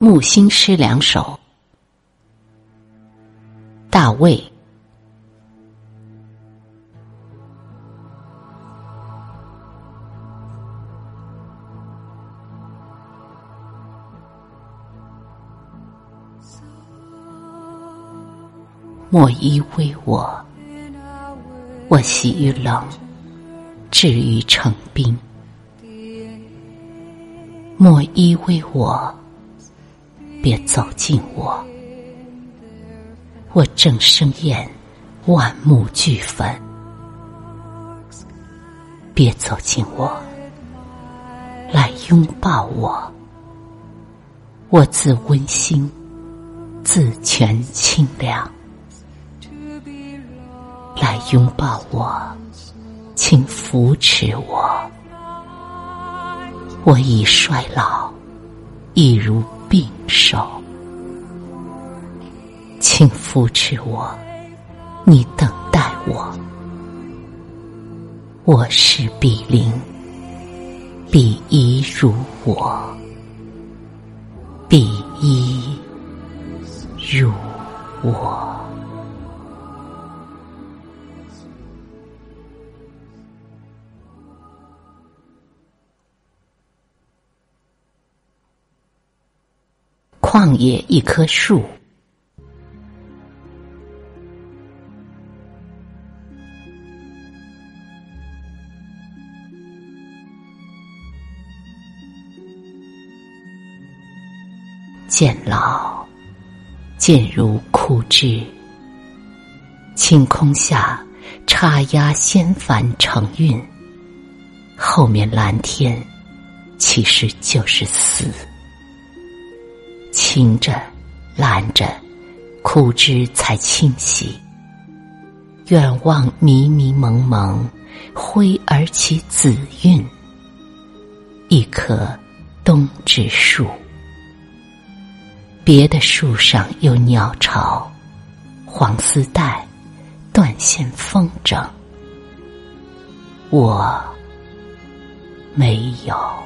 木心诗两首。大卫，莫依偎我，我喜于冷，至于成冰。莫依偎我，别走近我。我正生厌，万木俱焚。别走近我，来拥抱我。我自温馨，自全清凉。来拥抱我，请扶持我。我已衰老，一如并手，请扶持我，你等待我。我是比邻，比一如我，比一如我。旷野一棵树，渐老，渐如枯枝。晴空下，插压仙帆成韵。后面蓝天，其实就是死。青着，拦着，枯枝才清晰。远望迷迷蒙蒙，灰而起紫韵。一棵冬之树，别的树上有鸟巢，黄丝带，断线风筝。我没有。